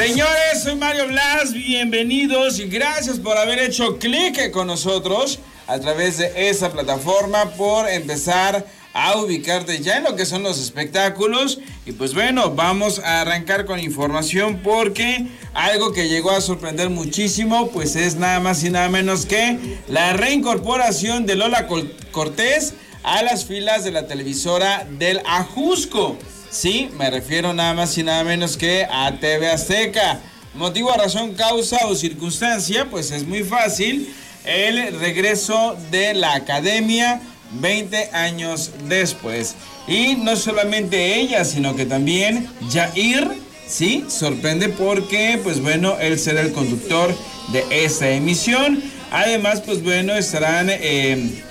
Señores, soy Mario Blas, bienvenidos y gracias por haber hecho clic con nosotros a través de esa plataforma por empezar a ubicarte ya en lo que son los espectáculos. Y pues bueno, vamos a arrancar con información porque algo que llegó a sorprender muchísimo, pues es nada más y nada menos que la reincorporación de Lola Cortés a las filas de la televisora del Ajusco. Sí, me refiero nada más y nada menos que a TV Azteca. Motivo, razón, causa o circunstancia, pues es muy fácil. El regreso de la academia 20 años después. Y no solamente ella, sino que también Jair, sí, sorprende porque, pues bueno, él será el conductor de esta emisión. Además, pues bueno, estarán eh,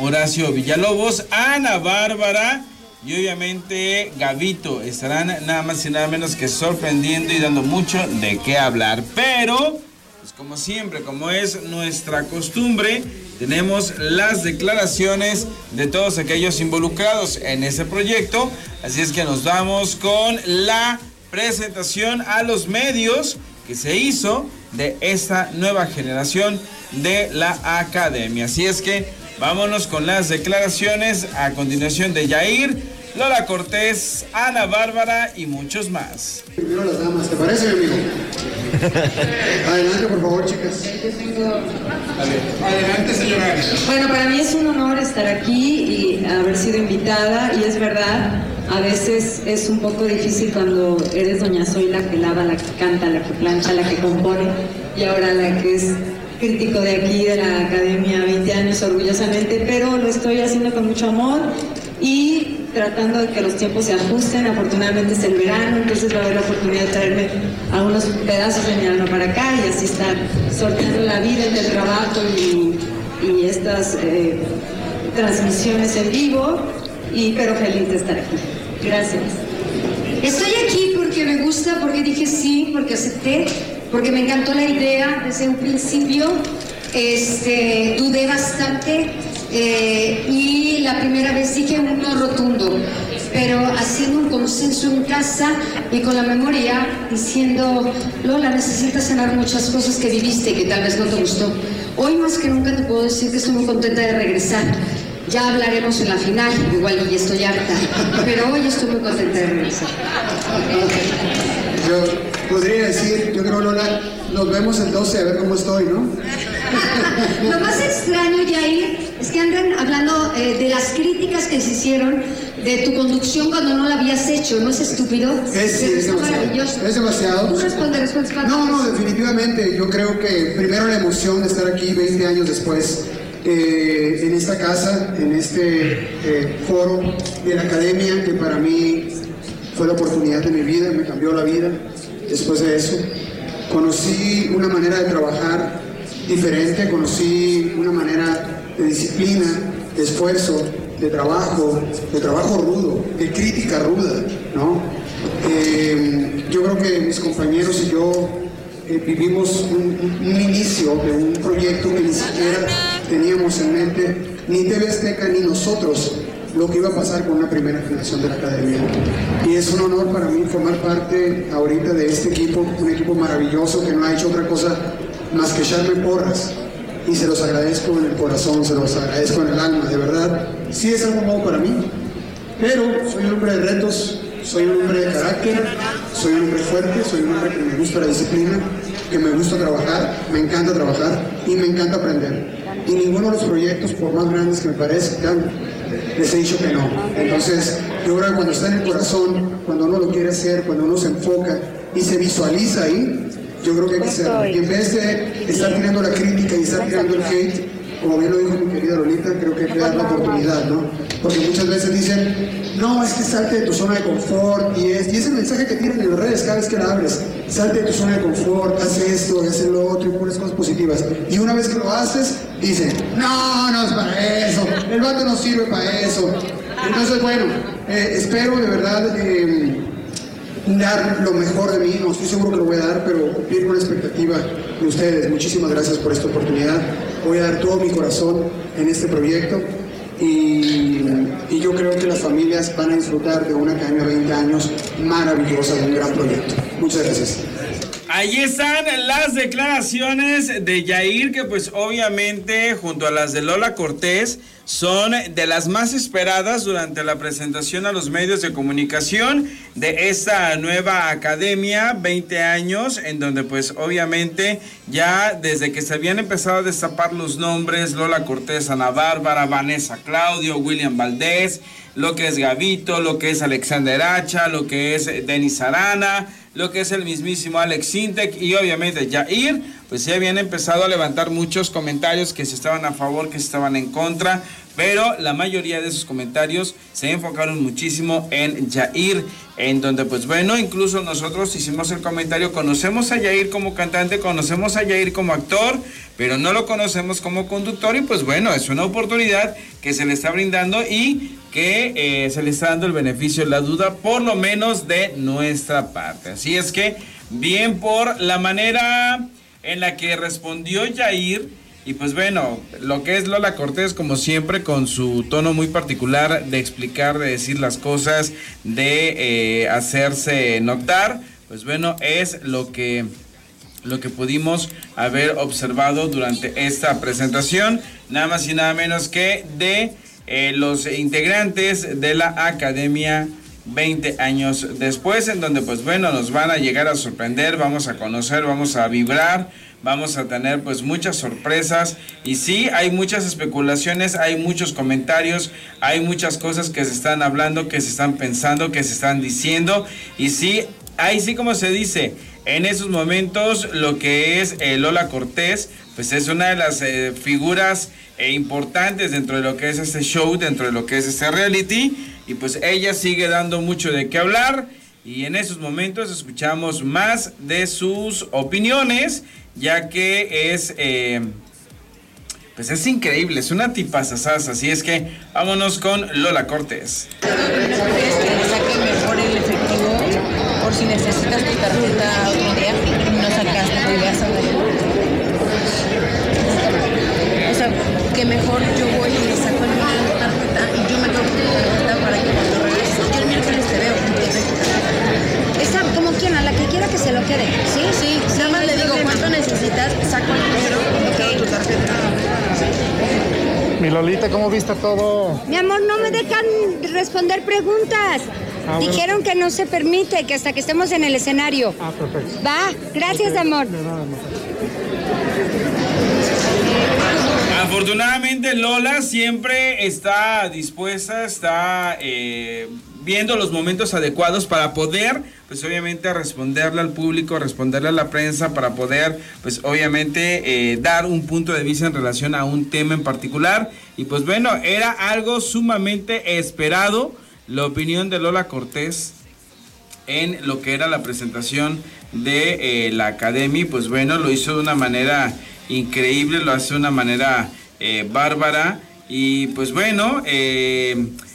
Horacio Villalobos, Ana Bárbara y obviamente Gavito estarán nada más y nada menos que sorprendiendo y dando mucho de qué hablar. Pero, pues como siempre, como es nuestra costumbre, tenemos las declaraciones de todos aquellos involucrados en ese proyecto. Así es que nos vamos con la presentación a los medios que se hizo de esta nueva generación de la academia. Así es que vámonos con las declaraciones a continuación de Yair Lola Cortés, Ana Bárbara y muchos más. Primero las damas, ¿te parece, amigo? Adelante, por favor, chicas. Adelante, señora. Bueno, para mí es un honor estar aquí y haber sido invitada, y es verdad, a veces es un poco difícil cuando eres doña Soy la que lava, la que canta, la que plancha, la que compone, y ahora la que es crítico de aquí de la academia 20 años orgullosamente, pero lo estoy haciendo con mucho amor y tratando de que los tiempos se ajusten. Afortunadamente es el verano, entonces va a haber la oportunidad de traerme algunos pedazos de mi alma para acá y así estar sorteando la vida entre el trabajo y, estas eh, transmisiones en vivo. Y, pero feliz de estar aquí. Gracias. Estoy aquí porque me gusta, porque dije sí, porque acepté, porque me encantó la idea desde un principio. Este, dudé bastante eh, y la primera vez dije un no rotundo, pero haciendo un consenso en casa y con la memoria diciendo, Lola, necesitas sanar muchas cosas que viviste y que tal vez no te gustó. Hoy más que nunca te puedo decir que estoy muy contenta de regresar. Ya hablaremos en la final, igual y estoy harta, pero hoy estoy muy contenta de regresar. Yo podría decir, yo creo, Lola, nos vemos el 12 a ver cómo estoy, ¿no? Lo más extraño, Jair, es que andan hablando eh, de las críticas que se hicieron de tu conducción cuando no la habías hecho. ¿No es estúpido? Es, es demasiado. Es demasiado. ¿Tú respondes, No, no, definitivamente. Yo creo que primero la emoción de estar aquí 20 años después. Eh, en esta casa, en este eh, foro de la academia, que para mí fue la oportunidad de mi vida, me cambió la vida después de eso. Conocí una manera de trabajar diferente, conocí una manera de disciplina, de esfuerzo, de trabajo, de trabajo rudo, de crítica ruda, ¿no? Eh, yo creo que mis compañeros y yo eh, vivimos un, inicio de un proyecto que ni siquiera teníamos en mente, ni TV Azteca ni nosotros, lo que iba a pasar con una primera generación de la academia. Y es un honor para mí formar parte ahorita de este equipo, un equipo maravilloso que no ha hecho otra cosa más que echarme porras y se los agradezco en el corazón, se los agradezco en el alma, de verdad. Sí es algo nuevo para mí, pero soy un hombre de retos, soy un hombre de carácter, soy un hombre fuerte, soy un hombre que me gusta la disciplina, que me gusta trabajar, me encanta trabajar y me encanta aprender. Y ninguno de los proyectos, por más grandes que me parezcan, les he dicho que no. Entonces, yo creo que cuando está en el corazón, cuando uno lo quiere hacer, cuando uno se enfoca y se visualiza ahí, yo creo que hay que ser. Y en vez de estar tirando la crítica y estar tirando el hate, como bien lo dijo mi querida Lolita, creo que hay que dar la oportunidad, ¿no? Porque muchas veces dicen, no, es que salte de tu zona de confort, y es, y ese mensaje que tienen en las redes cada vez que la abres, salte de tu zona de confort, haz esto, haz lo otro, y pones cosas positivas. Y una vez que lo haces, dicen, no, no es para eso, el vato no sirve para eso. Entonces, bueno, eh, espero de verdad... Eh, dar lo mejor de mí, no estoy seguro que lo voy a dar, pero cumplir con la expectativa de ustedes. Muchísimas gracias por esta oportunidad. Voy a dar todo mi corazón en este proyecto y, yo creo que las familias van a disfrutar de una academia de 20 años maravillosa, de un gran proyecto. Muchas gracias. Ahí están las declaraciones de Yair, que pues obviamente junto a las de Lola Cortés son de las más esperadas durante la presentación a los medios de comunicación de esta nueva academia, 20 años, en donde pues obviamente ya desde que se habían empezado a destapar los nombres, Lola Cortés, Ana Bárbara, Vanessa Claudio, William Valdés, lo que es Gavito, lo que es Alexander Hacha, lo que es Denis Arana, lo que es el mismísimo Alex Sintek y obviamente Jair, pues ya habían empezado a levantar muchos comentarios que se estaban a favor, que se estaban en contra, pero la mayoría de esos comentarios se enfocaron muchísimo en Jair, en donde pues bueno, incluso nosotros hicimos el comentario, conocemos a Jair como cantante, conocemos a Jair como actor, pero no lo conocemos como conductor y pues bueno, es una oportunidad que se le está brindando y que eh, se le está dando el beneficio de la duda, por lo menos de nuestra parte. Así es que, bien por la manera en la que respondió Jair, y pues bueno, lo que es Lola Cortés, como siempre, con su tono muy particular de explicar, de decir las cosas, de eh, hacerse notar, pues bueno, es lo que lo que pudimos haber observado durante esta presentación, nada más y nada menos que de eh, los integrantes de la academia 20 años después, en donde pues bueno, nos van a llegar a sorprender, vamos a conocer, vamos a vibrar, vamos a tener pues muchas sorpresas. Y sí, hay muchas especulaciones, hay muchos comentarios, hay muchas cosas que se están hablando, que se están pensando, que se están diciendo. Y sí, ahí sí como se dice, en esos momentos lo que es eh, Lola Cortés, pues es una de las eh, figuras e importantes dentro de lo que es este show, dentro de lo que es este reality. Y pues ella sigue dando mucho de qué hablar. Y en esos momentos escuchamos más de sus opiniones, ya que es, eh, pues es increíble, es una tipazazaz. Así es que vámonos con Lola Cortés. mejor el efectivo por si necesitas tu tarjeta otro día y no sacaste, que mejor yo voy y le saco el número de tarjeta y yo me quedo con la tarjeta para que cuando regrese, yo el miércoles te veo. Esa, como quien, a la que quiera que se lo quede. Sí, sí. Nada más le digo cuánto necesitas, saco el número y tu tarjeta. Mi Lolita, ¿cómo viste todo? Mi amor, no me dejan responder preguntas. Ah, Dijeron que no se permite, que hasta que estemos en el escenario. Ah, perfecto. Va, gracias, amor. Afortunadamente Lola siempre está dispuesta, está eh, viendo los momentos adecuados para poder, pues obviamente responderle al público, responderle a la prensa, para poder, pues obviamente eh, dar un punto de vista en relación a un tema en particular. Y pues bueno, era algo sumamente esperado la opinión de Lola Cortés en lo que era la presentación de eh, la Academia. Pues bueno, lo hizo de una manera increíble, lo hace de una manera eh, bárbara. Y pues bueno,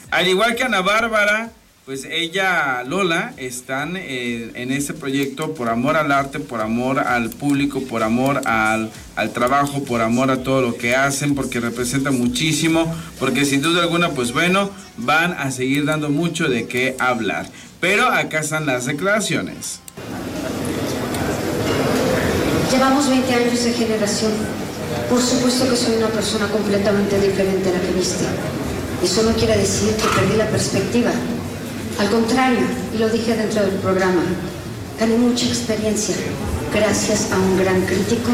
al igual que Ana Bárbara, pues ella, Lola, están eh, en este proyecto por amor al arte, por amor al público, por amor al, al, trabajo, por amor a todo lo que hacen, porque representa muchísimo, porque sin duda alguna, pues bueno, van a seguir dando mucho de qué hablar. Pero acá están las declaraciones. Llevamos 20 años de generación. Por supuesto que soy una persona completamente diferente a la que viste. Eso no quiere decir que perdí la perspectiva. Al contrario, y lo dije dentro del programa, gané mucha experiencia gracias a un gran crítico,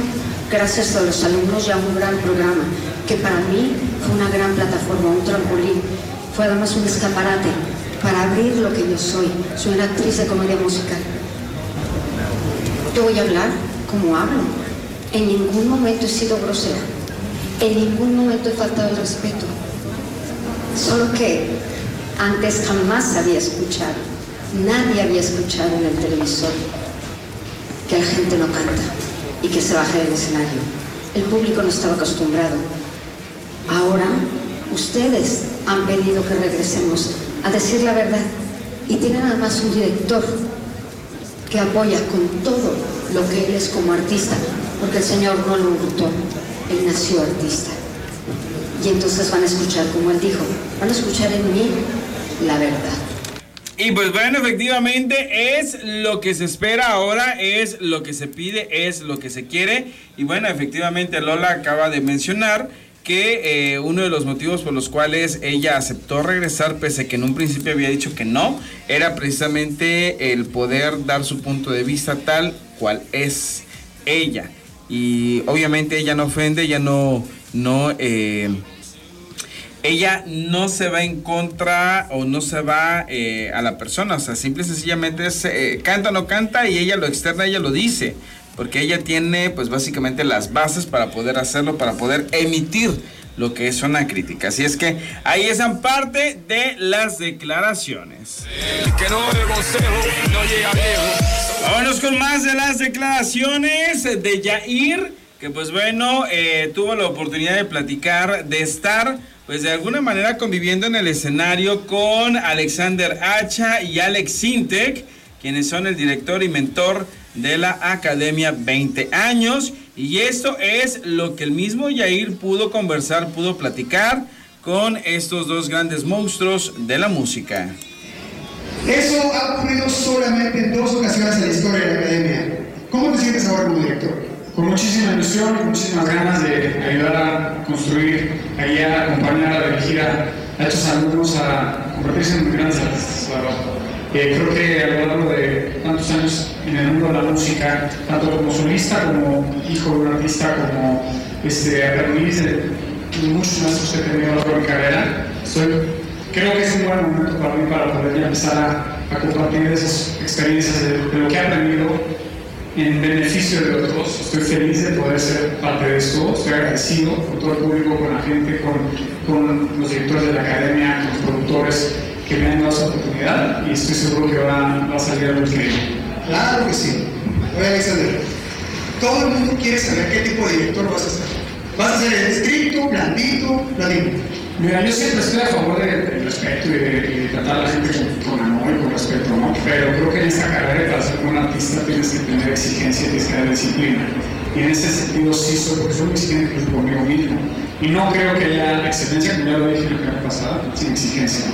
gracias a los alumnos y a un gran programa, que para mí fue una gran plataforma, un trampolín. Fue además un escaparate para abrir lo que yo soy. Soy una actriz de comedia musical. Yo voy a hablar como hablo. En ningún momento he sido grosera. En ningún momento he faltado el respeto. Solo que antes jamás había escuchado, nadie había escuchado en el televisor que la gente no canta y que se baje del escenario. El público no estaba acostumbrado. Ahora ustedes han pedido que regresemos a decir la verdad y tienen además un director que apoya con todo lo que él es como artista, porque el Señor no lo gustó, él nació artista. y entonces van a escuchar, como él dijo, van a escuchar en mí la verdad. Y pues bueno, efectivamente es lo que se espera ahora, es lo que se pide, es lo que se quiere. Y bueno, efectivamente Lola acaba de mencionar que eh, uno de los motivos por los cuales ella aceptó regresar, pese a que en un principio había dicho que no, era precisamente el poder dar su punto de vista tal cual es ella. Y obviamente ella no ofende, ella no, no eh, ella no se va en contra o no se va eh, a la persona, o sea, simple y sencillamente es, eh, canta o no canta y ella lo externa, ella lo dice, porque ella tiene pues básicamente las bases para poder hacerlo, para poder emitir lo que es una crítica. Así es que ahí están parte de las declaraciones. que no no llega Vámonos con más de las declaraciones de Yair, que pues bueno, eh, tuvo la oportunidad de platicar, de estar pues de alguna manera conviviendo en el escenario con Alexander Hacha y Alex Sintek, quienes son el director y mentor de la Academia 20 años. Y esto es lo que el mismo Yair pudo conversar, pudo platicar con estos dos grandes monstruos de la música. Eso ha ocurrido solamente en dos ocasiones en la historia de la Academia. ¿Cómo te sientes ahora como director? Con muchísima ilusión y muchísimas ganas de ayudar a construir, a acompañar, a dirigir a, estos alumnos a convertirse en grandes artistas, eh, creo que a lo largo de tantos años en el mundo de la música, tanto como solista, como hijo de un artista, como este, aprendiz de muchos maestros que he tenido a lo largo de mi carrera, creo que es un buen momento para mí para poder empezar a, a compartir esas experiencias de lo que he aprendido en beneficio de otros. Estoy feliz de poder ser parte de esto. Estoy agradecido con todo el público, con la gente, con, con los directores de la academia, con los productores que me han dado esa oportunidad y estoy seguro que va, va a salir algo increíble. Claro que sí. Oye, Alexander, todo el mundo quiere saber qué tipo de director vas a ser. ¿Vas a ser estricto, blandito, blandito? Mira, yo siempre estoy a favor del respeto y de, tratar a la gente con, amor y con respeto, ¿no? Pero creo que en esta carrera, para ser un artista, tienes que tener exigencia, tienes que tener disciplina. Y en ese sentido sí soy, porque soy exigente conmigo mismo. Y no creo que haya excelencia, como ya lo dije en la primera pasada, sin exigencia.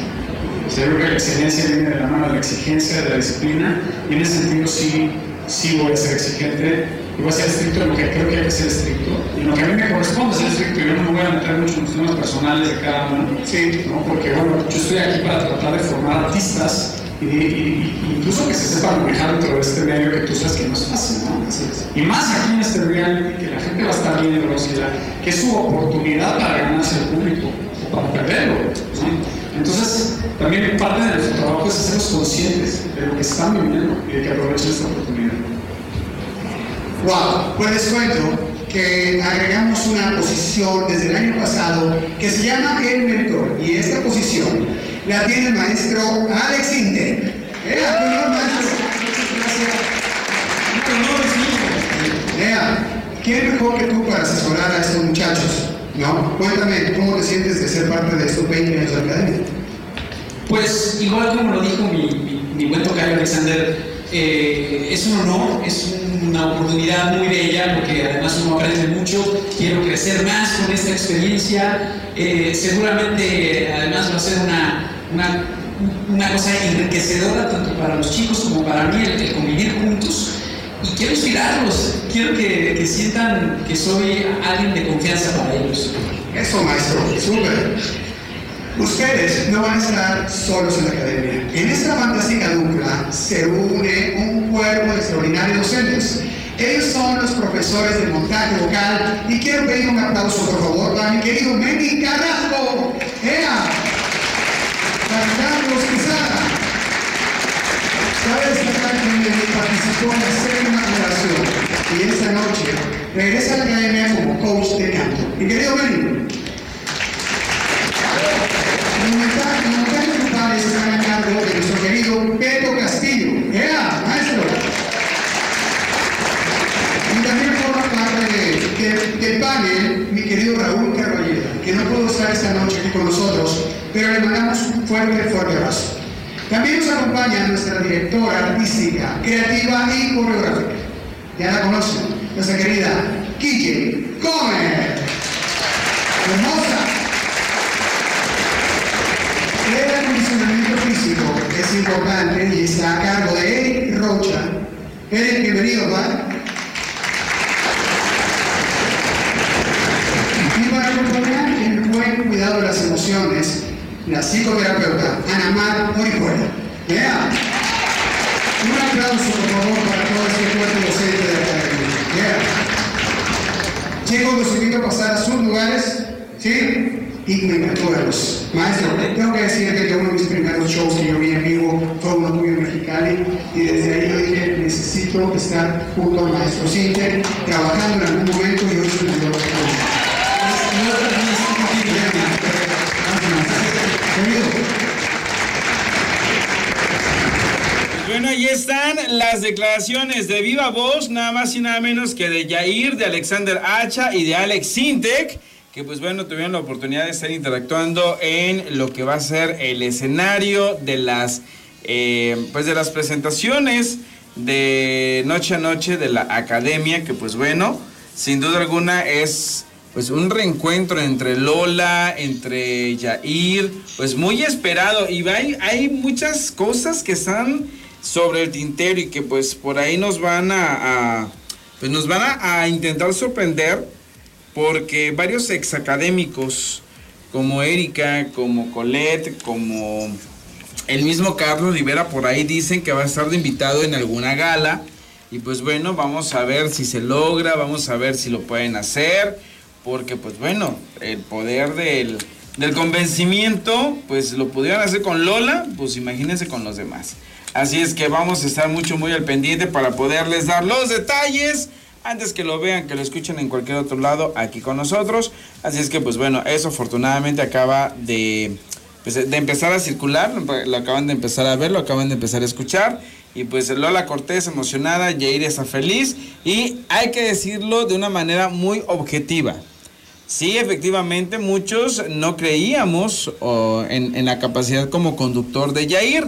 O sea, yo creo que la excelencia viene de la mano de la exigencia, de la disciplina, y en ese sentido sí, sí voy a ser exigente y voy a ser estricto en lo que creo que hay que ser estricto, y lo que a mí me corresponde ser estricto, yo no me voy a meter mucho en los temas personales de cada uno, sí, ¿no? porque bueno, yo estoy aquí para tratar de formar artistas y, incluso que se sepan manejar dentro de este medio que tú sabes que no es fácil, ¿no? Y más aquí en este reality, que la gente va a estar bien en velocidad, que es su oportunidad para ganarse el público o para perderlo. Entonces, también parte de nuestro trabajo es hacerlos conscientes de lo que están viviendo y de que aprovechen esta oportunidad. Wow, pues les cuento que agregamos una posición desde el año pasado que se llama el mentor y esta posición la tiene el maestro Alex Inte. ¿Eh? ¿quién mejor que tú para asesorar a estos muchachos? ¿No? Cuéntame, ¿cómo te sientes de ser parte de estos 20 años de academia? Pues igual como lo dijo mi, mi, mi buen tocayo Alexander, eh, es un honor, es una oportunidad muy bella porque además uno aprende mucho, quiero crecer más con esta experiencia, eh, seguramente además va a ser una, una, una, cosa enriquecedora tanto para los chicos como para mí el, convivir juntos. Y quiero inspirarlos, quiero que, que, sientan que soy alguien de confianza para ellos. Eso maestro, súper. Ustedes no van a estar solos en la academia. En esta fantástica dupla se une un cuerpo de extraordinarios docentes. Ellos son los profesores de montaje vocal y quiero pedir un aplauso por favor para mi querido Mendy Carrasco. ¡Ea! Carlos Quizada. Cabe destacar que Mendy participó en la séptima generación y esta noche regresa a la academia como coach de canto. Mi querido Mendy, montajes grupales están a cargo de nuestro querido Pedro Castillo. ¡Ea, maestro! Y también forma parte de, del panel mi querido Raúl Carvalleda, que no pudo estar esta noche aquí con nosotros, pero le mandamos un fuerte, fuerte abrazo. También nos acompaña nuestra directora artística, creativa y coreográfica. Ya la conocen, nuestra querida Kille Gómez. Hermosa. El es importante y está a cargo de Eric Rocha. Eric, bienvenido, ¿va? Y para acompañar el buen cuidado de las emociones, la psicoterapeuta Anamar Orihuela. Yeah. Un aplauso, por favor, para todo este cuerpo docente de la academia. Yeah. Chicos, los invito a pasar a sus lugares, ¿sí? Y me encantó verlos. Maestro, tengo que decir que uno de mis primeros shows que yo vi en vivo fue uno tuyo en Mexicali y desde ahí yo dije, necesito estar junto al maestro Cinter, trabajando en algún momento y hoy se la Bueno, ahí están las declaraciones de viva voz, nada más y nada menos que de Yair, de Alexander Hacha y de Alex Sintek, que pues bueno, tuvieron la oportunidad de estar interactuando en lo que va a ser el escenario de las, eh, pues de las presentaciones de Noche a Noche de la Academia, que pues bueno, sin duda alguna es pues un reencuentro entre Lola, entre Yair, pues muy esperado. Y hay, hay muchas cosas que están sobre el tintero y que pues por ahí nos van a, pues nos van a, intentar sorprender porque varios exacadémicos como Erika, como Colette, como el mismo Carlos Rivera por ahí dicen que va a estar de invitado en alguna gala. Y pues bueno, vamos a ver si se logra, vamos a ver si lo pueden hacer porque pues bueno, el poder del, del, convencimiento, pues lo pudieron hacer con Lola, pues imagínense con los demás. Así es que vamos a estar mucho, muy al pendiente para poderles dar los detalles antes que lo vean, que lo escuchen en cualquier otro lado aquí con nosotros. Así es que pues bueno, eso afortunadamente acaba de, pues, de empezar a circular, lo acaban de empezar a ver, lo acaban de empezar a escuchar. Y pues Lola Cortés emocionada, Jair está feliz y hay que decirlo de una manera muy objetiva. Sí, efectivamente, muchos no creíamos en, la capacidad como conductor de Jair.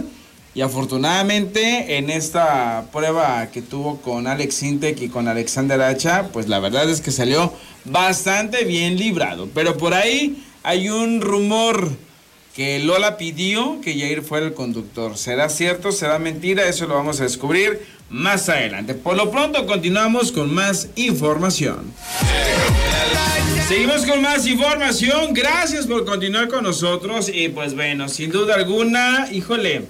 Y afortunadamente en esta prueba que tuvo con Alex Sintek y con Alexander Hacha, pues la verdad es que salió bastante bien librado. Pero por ahí hay un rumor que Lola pidió que Jair fuera el conductor. ¿Será cierto? ¿Será mentira? Eso lo vamos a descubrir más adelante. Por lo pronto continuamos con más información. Seguimos con más información. Gracias por continuar con nosotros. Y pues bueno, sin duda alguna, híjole,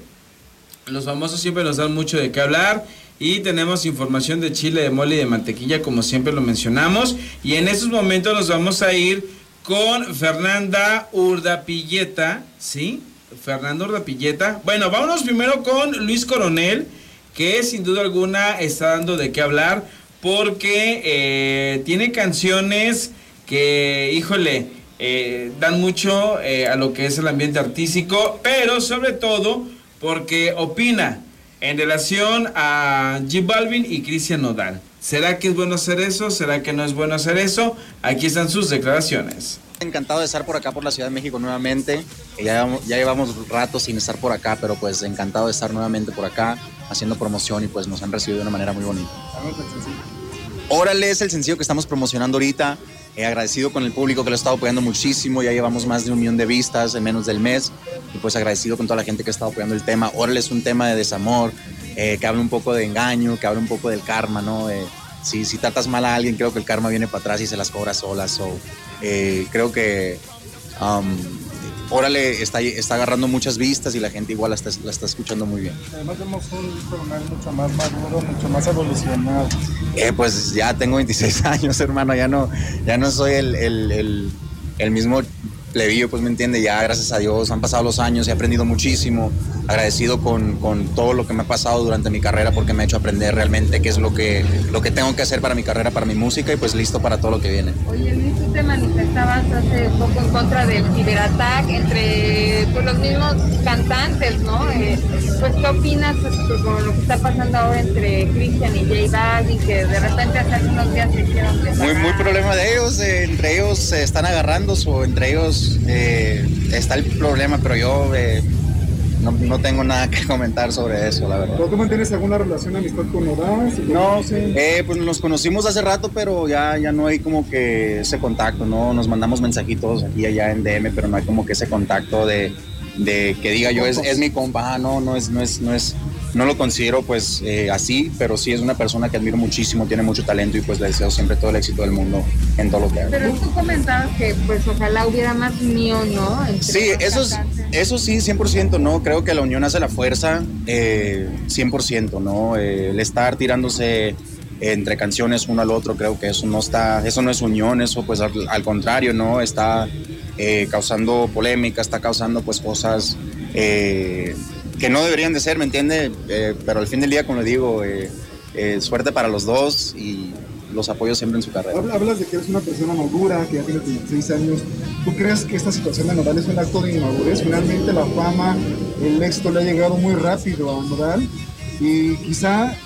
los famosos siempre nos dan mucho de qué hablar. Y tenemos información de chile, de mole y de mantequilla, como siempre lo mencionamos. Y en estos momentos nos vamos a ir con Fernanda Urdapilleta, ¿sí? Fernanda Urdapilleta. Bueno, vámonos primero con Luis Coronel, que sin duda alguna está dando de qué hablar, porque eh, tiene canciones que, híjole, eh, dan mucho eh, a lo que es el ambiente artístico, pero sobre todo porque opina en relación a J Balvin y Cristian Nodal. ¿Será que es bueno hacer eso? ¿Será que no es bueno hacer eso? Aquí están sus declaraciones. Encantado de estar por acá por la Ciudad de México nuevamente. Ya, ya llevamos rato sin estar por acá, pero pues encantado de estar nuevamente por acá haciendo promoción y pues nos han recibido de una manera muy bonita. Órale es el sencillo que estamos promocionando ahorita. He agradecido con el público que lo ha estado apoyando muchísimo. Ya llevamos más de un millón de vistas en menos del mes. Y pues agradecido con toda la gente que ha estado apoyando el tema. Órale es un tema de desamor, eh, que habla un poco de engaño, que habla un poco del karma, ¿no? Eh, si, si tratas mal a alguien, creo que el karma viene para atrás y se las cobra solas. So, eh, creo que um, Órale está, está agarrando muchas vistas y la gente igual la está, la está escuchando muy bien. Además vemos un coronel mucho más maduro, mucho más evolucionado. Eh, pues ya tengo 26 años, hermano, ya no, ya no soy el, el, el, el mismo plebillo, pues me entiende, ya gracias a Dios han pasado los años, he aprendido muchísimo, agradecido con, con, todo lo que me ha pasado durante mi carrera porque me ha hecho aprender realmente qué es lo que, lo que tengo que hacer para mi carrera, para mi música y pues listo para todo lo que viene. Oye Luis, tú te manifestabas hace poco en contra del ciberataque entre pues, los mismos cantantes, ¿no? Eh, pues ¿qué opinas con lo que está pasando ahora entre Cristian y J Balvin, que de repente hace unos días se hicieron... Muy, muy problema de ellos, eh, entre ellos se están agarrando o entre ellos eh, está el problema, pero yo eh, no, no, tengo nada que comentar sobre eso, la verdad. ¿Tú mantienes alguna relación, amistad con Nodal? No, eh, pues nos conocimos hace rato, pero ya, ya no hay como que ese contacto, ¿no? Nos mandamos mensajitos aquí y allá en DM, pero no hay como que ese contacto de, de que diga yo es, es mi compa, ah, no, no es, no es, no es, no lo considero pues eh, así, pero sí es una persona que admiro muchísimo, tiene mucho talento y pues le deseo siempre todo el éxito del mundo en todo lo que haga. Pero tú comentabas que pues ojalá hubiera más unión, ¿no? Entre Sí, eso, es- eso sí, 100%, ¿no? Creo que la unión hace la fuerza, eh, 100%, ¿no? Eh, el estar tirándose entre canciones uno al otro, creo que eso no está, eso no es unión, eso pues al, al contrario, ¿no? Está eh, causando polémica, está causando pues cosas eh, que no deberían de ser, ¿me entiende? Eh, pero al fin del día, como le digo, eh, eh, suerte para los dos y los apoyo siempre en su carrera. Habla- Hablas de que eres una persona madura, que ya tienes 26 años. ¿Tú crees que esta situación de Nodal es un acto de inmadurez? Finalmente la fama, el éxito le ha llegado muy rápido a Nodal y quizá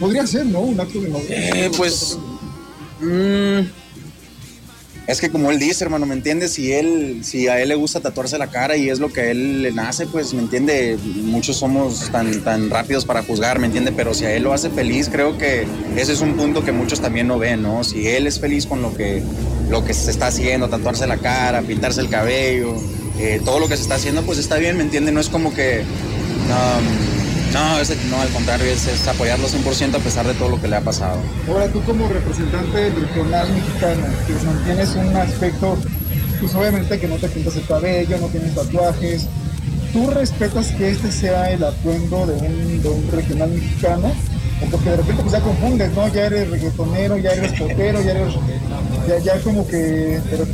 podría ser, ¿no? Un acto de inmadurez. Eh, pues. mm, es que como él dice, hermano, ¿me entiendes? Si él, si a él le gusta tatuarse la cara y es lo que él le nace, pues, ¿me entiende? Muchos somos tan, tan rápidos para juzgar, ¿me entiende? Pero si a él lo hace feliz, creo que ese es un punto que muchos también no ven, ¿no? Si él es feliz con lo que, lo que se está haciendo, tatuarse la cara, pintarse el cabello, eh, todo lo que se está haciendo, pues está bien, ¿me entiende? No es como que... um, no, es- no, al contrario, es, es apoyarlo 100% a pesar de todo lo que le ha pasado. Ahora tú como representante regional mexicano, que mantienes un aspecto, pues obviamente que no te pintas el cabello, no tienes tatuajes, ¿tú respetas que este sea el atuendo de un, de un regional mexicano? Porque de repente pues ya confundes, ¿no? Ya eres reggaetonero, ya eres popero, ya eres...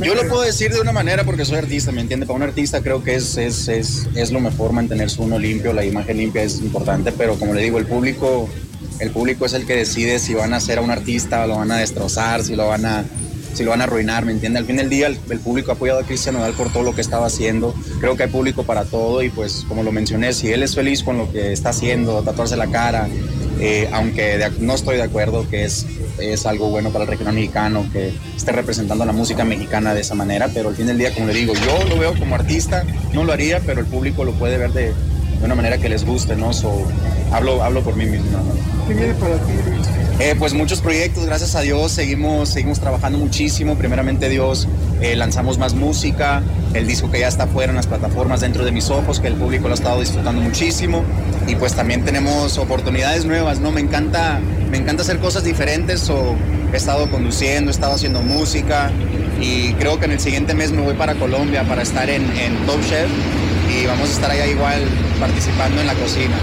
Yo lo puedo decir de una manera porque soy artista, ¿me entiende? Para un artista creo que es, es, es, es lo mejor mantenerse uno limpio, la imagen limpia es importante, pero como le digo, el público, el público es el que decide si van a hacer a un artista, lo van a destrozar, si lo van a, si lo van a arruinar, ¿me entiende? Al fin del día el, el público ha apoyado a Cristian Nodal por todo lo que estaba haciendo, creo que hay público para todo y pues como lo mencioné, si él es feliz con lo que está haciendo, tatuarse la cara, eh, aunque no estoy de acuerdo que es, es algo bueno para el regional mexicano, que esté representando la música mexicana de esa manera, pero al fin del día, como le digo, yo lo veo como artista, no lo haría, pero el público lo puede ver de, de una manera que les guste, ¿no? So, hablo, hablo por mí mismo. ¿no? ¿Qué viene para ti, Luis? Eh, pues muchos proyectos, gracias a Dios, seguimos, seguimos trabajando muchísimo. Primeramente Dios, eh, lanzamos más música, el disco que ya está fuera en las plataformas dentro de mis ojos, que el público lo ha estado disfrutando muchísimo. Y pues también tenemos oportunidades nuevas, ¿no? Me encanta, me encanta hacer cosas diferentes o he estado conduciendo, he estado haciendo música y creo que en el siguiente mes me voy para Colombia para estar en, en Top Chef y vamos a estar allá igual participando en la cocina.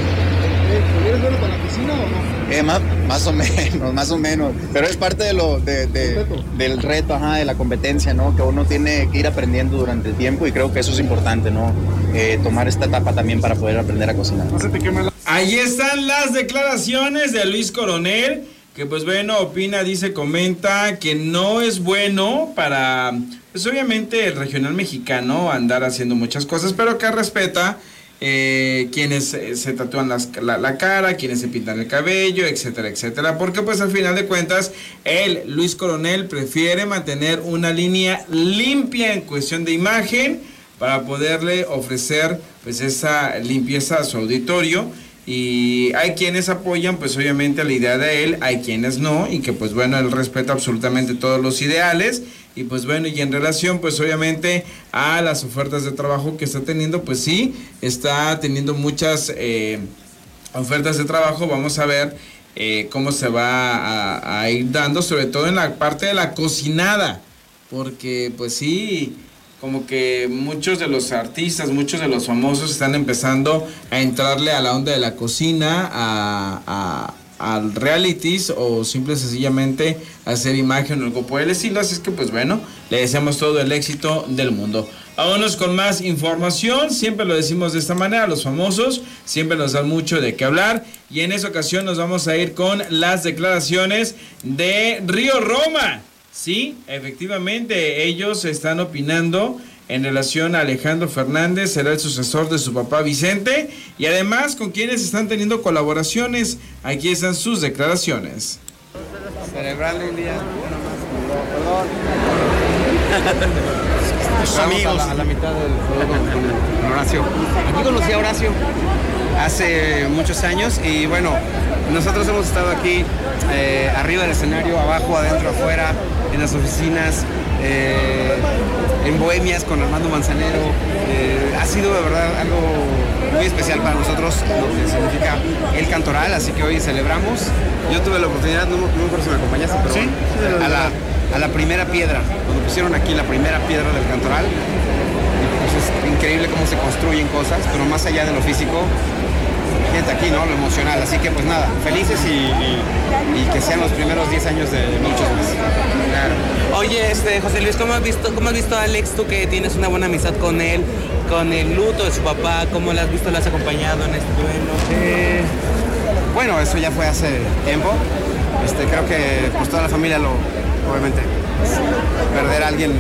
¿Quieres verlo para la piscina o no? Eh, más, más o menos, más o menos. Pero es parte de lo, de- de- del reto, ajá, de la competencia, ¿no? Que uno tiene que ir aprendiendo durante el tiempo y creo que eso es importante, ¿no? Eh, tomar esta etapa también para poder aprender a cocinar. No se te queme la... Ahí están las declaraciones de Luis Coronel, que pues bueno, opina, dice, comenta que no es bueno para, pues obviamente el regional mexicano andar haciendo muchas cosas, pero que respeta eh, quienes se tatúan la, la cara, quienes se pintan el cabello, etcétera, etcétera, porque pues al final de cuentas, él, Luis Coronel, prefiere mantener una línea limpia en cuestión de imagen para poderle ofrecer pues esa limpieza a su auditorio. Y hay quienes apoyan pues obviamente la idea de él, hay quienes no y que pues bueno, él respeta absolutamente todos los ideales y pues bueno, y en relación pues obviamente a las ofertas de trabajo que está teniendo, pues sí, está teniendo muchas eh, ofertas de trabajo, vamos a ver eh, cómo se va a, ir dando, sobre todo en la parte de la cocinada, porque pues sí, como que muchos de los artistas, muchos de los famosos están empezando a entrarle a la onda de la cocina, a- al realities o simple sencillamente hacer imagen o algo por el estilo. Así es que pues bueno, le deseamos todo el éxito del mundo. Vámonos con más información, siempre lo decimos de esta manera, los famosos siempre nos dan mucho de qué hablar y en esa ocasión nos vamos a ir con las declaraciones de Río Roma. Sí, efectivamente, ellos están opinando en relación a Alejandro Fernández, será el sucesor de su papá Vicente, y además con quienes están teniendo colaboraciones. Aquí están sus declaraciones. Celebrarle un día. Sus amigos. A la, a la mitad del juego con Horacio. Aquí conocí a Horacio hace muchos años y bueno, nosotros hemos estado aquí eh, arriba del escenario, abajo, adentro, afuera, en las oficinas. Eh, en Bohemias con Armando Manzanero. Eh, ha sido de verdad algo muy especial para nosotros lo que significa el cantoral, así que hoy celebramos. Yo tuve la oportunidad, no, no me acuerdo si me acompañaste, pero a, la, a la primera piedra, cuando pusieron aquí la primera piedra del cantoral, pues es increíble cómo se construyen cosas, pero más allá de lo físico, gente aquí, ¿no? Lo emocional. Así que pues nada, felices y, y- y que sean los primeros 10 años de muchos más. Oye, este, José Luis, ¿cómo has, visto, ¿cómo has visto a Alex, tú que tienes una buena amistad con él, con el luto de su papá? ¿Cómo lo has visto, lo has acompañado en este duelo? Eh, bueno, eso ya fue hace tiempo. Este, creo que pues toda la familia lo, obviamente, perder a alguien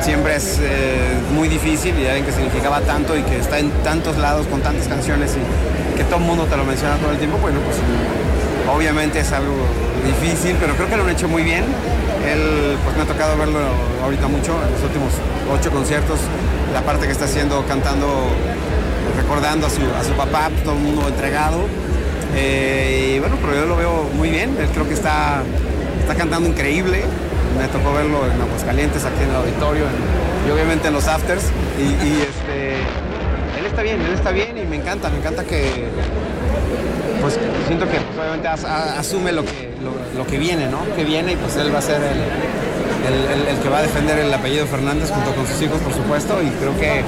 siempre es eh, muy difícil y alguien que significaba tanto y que está en tantos lados con tantas canciones y que todo el mundo te lo menciona todo el tiempo, bueno, pues obviamente es algo difícil, pero creo que lo han hecho muy bien. Él, pues me ha tocado verlo ahorita mucho, en los últimos ocho conciertos, la parte que está haciendo cantando, recordando a su, a su papá, todo el mundo entregado. Eh, y bueno, pero yo lo veo muy bien, él creo que está, está cantando increíble. Me tocó verlo en Aguascalientes, aquí en el auditorio, y obviamente en los afters. Y, este, él está bien, él está bien y me encanta, me encanta que, pues siento que pues, obviamente asume lo que, lo, lo que viene, ¿no? Que viene y pues él va a ser el, el- el- el que va a defender el apellido Fernández junto con sus hijos, por supuesto, y creo que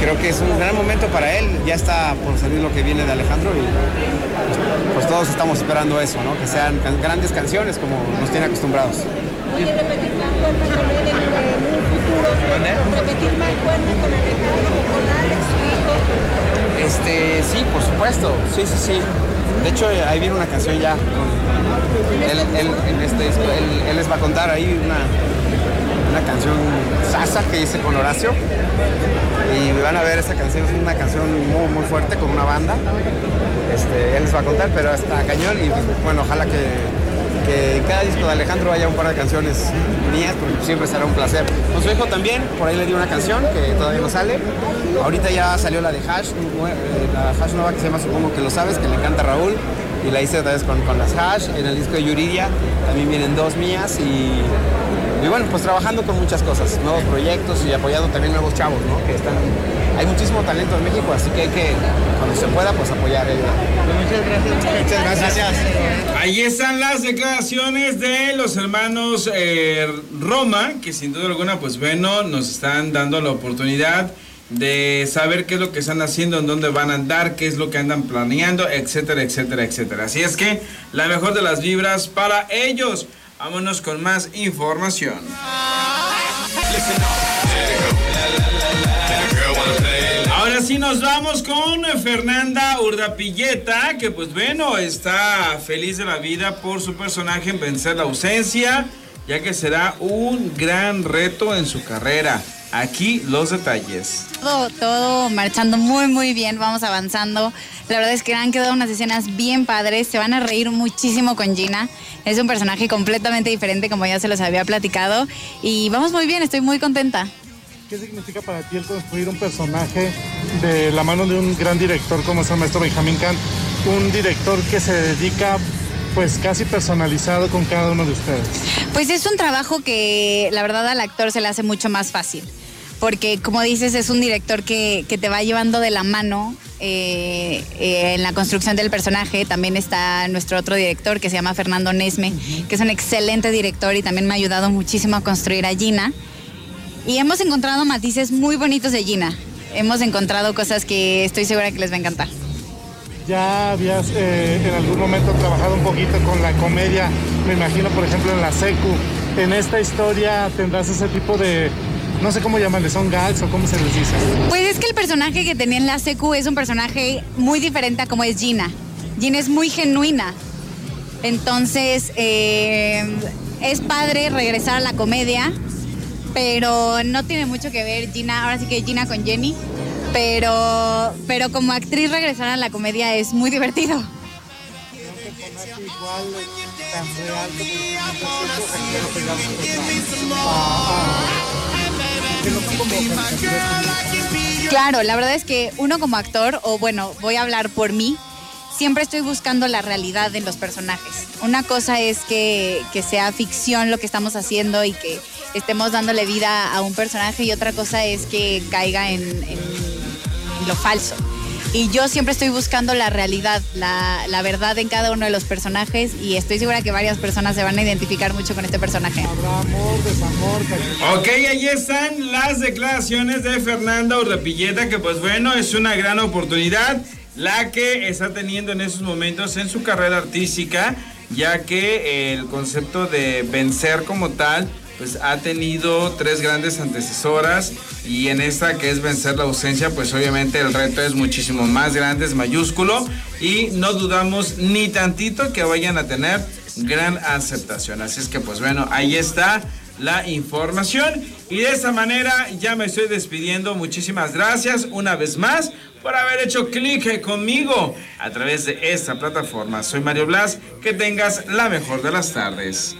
creo que es un gran momento para él. Ya está por salir lo que viene de Alejandro y pues, pues todos estamos esperando eso, ¿no? Que sean can- grandes canciones como nos tiene acostumbrados. Oye, repetir mancuerna con él en, en un futuro. Repetir mancuerna con Alejandro, con Alex, su hijo. Este, sí, por supuesto, sí, sí, sí. De hecho, eh, ahí viene una canción ya. este él, él les va a contar ahí una, una canción sasa que hice con Horacio. Y van a ver esta canción, es una canción muy, muy fuerte con una banda. Este, él les va a contar, pero está cañón y bueno, ojalá que, que en cada disco de Alejandro haya un par de canciones mías, porque siempre será un placer. Con su hijo también, por ahí le di una canción que todavía no sale. Ahorita ya salió la de Hash, eh, la Hash nueva que se llama Supongo que lo sabes, que le encanta Raúl. Y la hice otra vez con, con las Hash. En el disco de Yuridia también vienen dos mías y, y bueno, pues trabajando con muchas cosas, nuevos proyectos y apoyando también nuevos chavos, ¿no? Que están, hay muchísimo talento en México, así que hay que, cuando se pueda, pues apoyar. eh. Muchas gracias. Muchas gracias. Ahí están las declaraciones de los hermanos eh, Roma, que sin duda alguna, pues bueno, nos están dando la oportunidad de saber qué es lo que están haciendo, en dónde van a andar, qué es lo que andan planeando, etcétera, etcétera, etcétera. Así es que la mejor de las vibras para ellos. Vámonos con más información. Sí nos vamos con Fernanda Urdapilleta, que pues bueno, está feliz de la vida por su personaje en vencer la ausencia, ya que será un gran reto en su carrera. Aquí los detalles. Todo, todo marchando muy, muy bien, vamos avanzando. La verdad es que han quedado unas escenas bien padres, se van a reír muchísimo con Gina. Es un personaje completamente diferente, como ya se los había platicado. Y vamos muy bien, estoy muy contenta. ¿Qué significa para ti el construir un personaje de la mano de un gran director como es el maestro Benjamín Kant? Un director que se dedica pues casi personalizado con cada uno de ustedes. Pues es un trabajo que la verdad al actor se le hace mucho más fácil. Porque como dices, es un director que, que te va llevando de la mano eh, eh, en la construcción del personaje. También está nuestro otro director que se llama Fernando Nesme, que es un excelente director y también me ha ayudado muchísimo a construir a Gina. Y hemos encontrado matices muy bonitos de Gina. Hemos encontrado cosas que estoy segura que les va a encantar. Ya habías eh, en algún momento trabajado un poquito con la comedia, me imagino por ejemplo en la secu. En esta historia tendrás ese tipo de, no sé cómo llamarle, son gags o cómo se les dice. Pues es que el personaje que tenía en la secu es un personaje muy diferente a como es Gina. Gina es muy genuina. Entonces, eh, es padre regresar a la comedia, pero no tiene mucho que ver Gina, ahora sí que Gina con Jenny, pero, pero como actriz regresar a la comedia es muy divertido. Claro, la verdad es que uno como actor, o bueno, voy a hablar por mí, siempre estoy buscando la realidad de los personajes. Una cosa es que, que sea ficción lo que estamos haciendo y que estemos dándole vida a un personaje y otra cosa es que caiga en, en lo falso. Y yo siempre estoy buscando la realidad, la, la verdad en cada uno de los personajes y estoy segura que varias personas se van a identificar mucho con este personaje. Amor, desamor, Ok, ahí están las declaraciones de Fernanda Urrepilleta, que pues bueno, es una gran oportunidad la que está teniendo en esos momentos en su carrera artística, ya que el concepto de vencer como tal, pues ha tenido tres grandes antecesoras y en esta que es vencer la ausencia, pues obviamente el reto es muchísimo más grande, es mayúsculo y no dudamos ni tantito que vayan a tener gran aceptación. Así es que pues bueno, ahí está la información y de esta manera ya me estoy despidiendo. Muchísimas gracias una vez más por haber hecho clic conmigo a través de esta plataforma. Soy Mario Blas, que tengas la mejor de las tardes.